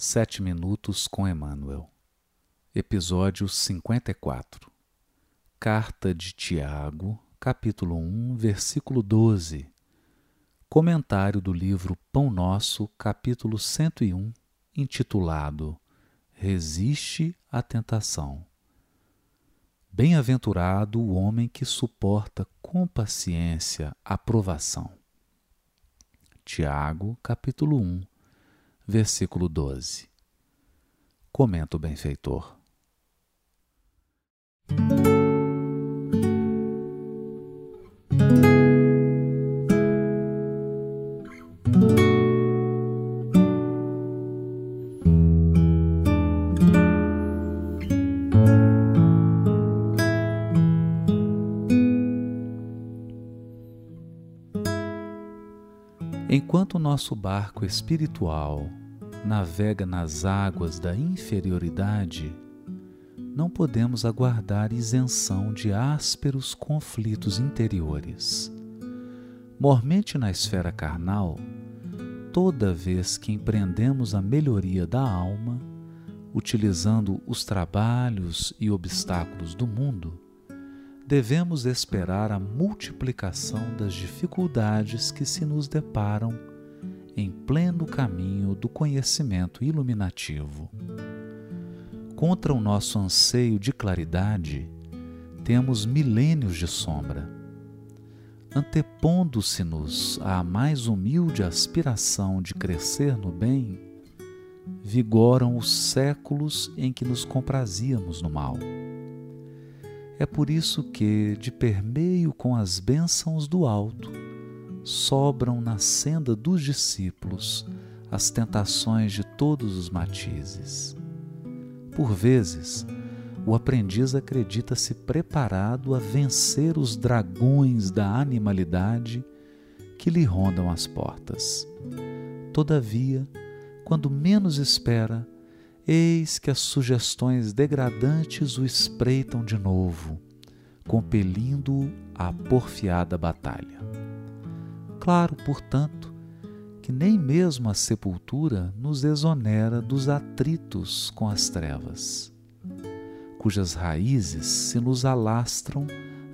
Sete Minutos com Emmanuel, Episódio 54 Carta de Tiago, capítulo 1, versículo 12 Comentário do livro Pão Nosso, capítulo 101, intitulado Resiste à Tentação. Bem-aventurado o homem que suporta com paciência a provação. Tiago, capítulo 1, versículo 12. Comenta o benfeitor. Enquanto o nosso barco espiritual navega nas águas da inferioridade, não podemos aguardar isenção de ásperos conflitos interiores. Mormente na esfera carnal, toda vez que empreendemos a melhoria da alma, utilizando os trabalhos e obstáculos do mundo, devemos esperar a multiplicação das dificuldades que se nos deparam em pleno caminho do conhecimento iluminativo. Contra o nosso anseio de claridade, temos milênios de sombra. Antepondo-se-nos à mais humilde aspiração de crescer no bem, vigoram os séculos em que nos comprazíamos no mal é por isso que, de permeio com as bênçãos do alto, sobram na senda dos discípulos as tentações de todos os matizes. Por vezes, o aprendiz acredita-se preparado a vencer os dragões da animalidade que lhe rondam as portas. Todavia, quando menos espera, eis que as sugestões degradantes o espreitam de novo, compelindo-o à porfiada batalha. Claro, portanto, que nem mesmo a sepultura nos exonera dos atritos com as trevas, cujas raízes se nos alastram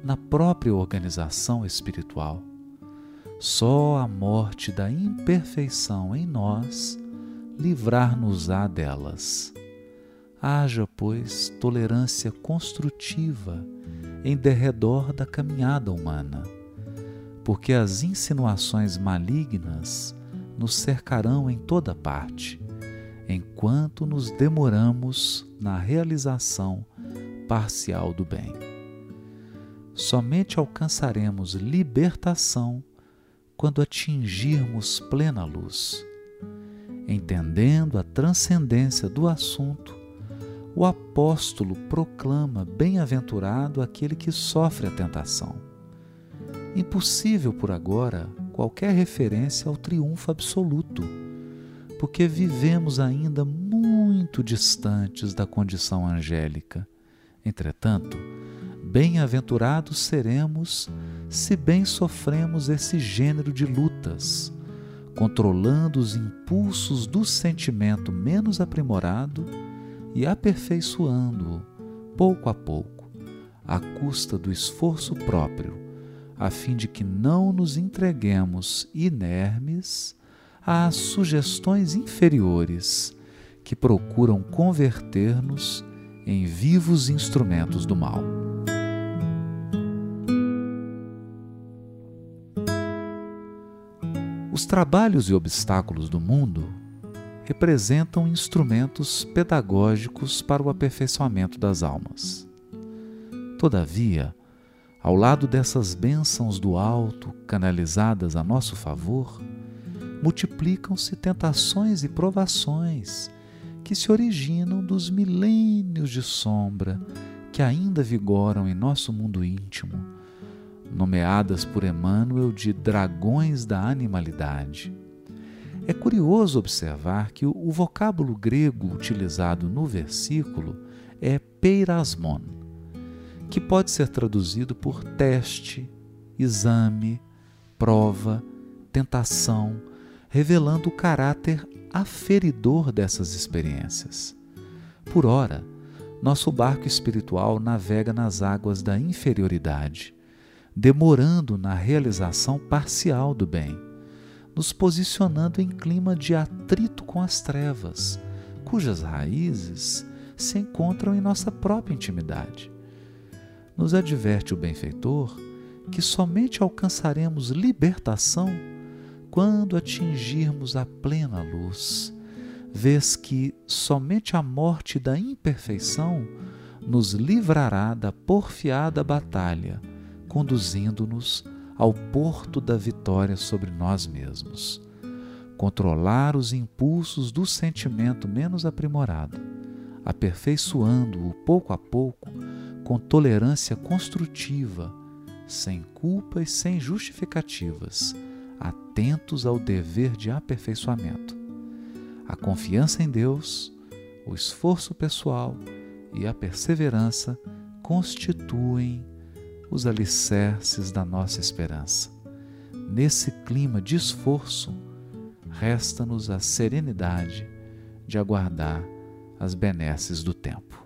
na própria organização espiritual. Só a morte da imperfeição em nós livrar-nos-á delas. Haja, pois, tolerância construtiva em derredor da caminhada humana, porque as insinuações malignas nos cercarão em toda parte, enquanto nos demoramos na realização parcial do bem. Somente alcançaremos libertação quando atingirmos plena luz Entendendo a transcendência do assunto, o apóstolo proclama bem-aventurado aquele que sofre a tentação. Impossível por agora qualquer referência ao triunfo absoluto, porque vivemos ainda muito distantes da condição angélica. Entretanto, bem-aventurados seremos se bem sofremos esse gênero de lutas controlando os impulsos do sentimento menos aprimorado e aperfeiçoando-o pouco a pouco, à custa do esforço próprio, a fim de que não nos entreguemos inermes às sugestões inferiores que procuram converter-nos em vivos instrumentos do mal. Os trabalhos e obstáculos do mundo representam instrumentos pedagógicos para o aperfeiçoamento das almas. Todavia, ao lado dessas bênçãos do alto canalizadas a nosso favor, multiplicam-se tentações e provações que se originam dos milênios de sombra que ainda vigoram em nosso mundo íntimo nomeadas por Emmanuel de dragões da animalidade. É curioso observar que o vocábulo grego utilizado no versículo é peirasmon, que pode ser traduzido por teste, exame, prova, tentação, revelando o caráter aferidor dessas experiências. Por ora, nosso barco espiritual navega nas águas da inferioridade, demorando na realização parcial do bem, nos posicionando em clima de atrito com as trevas, cujas raízes se encontram em nossa própria intimidade. Nos adverte o benfeitor que somente alcançaremos libertação quando atingirmos a plena luz, vês que somente a morte da imperfeição nos livrará da porfiada batalha, conduzindo-nos ao porto da vitória sobre nós mesmos. Controlar os impulsos do sentimento menos aprimorado, aperfeiçoando-o pouco a pouco com tolerância construtiva, sem culpa e sem justificativas, atentos ao dever de aperfeiçoamento. A confiança em Deus, o esforço pessoal e a perseverança constituem os alicerces da nossa esperança. Nesse clima de esforço, resta-nos a serenidade de aguardar as benesses do tempo.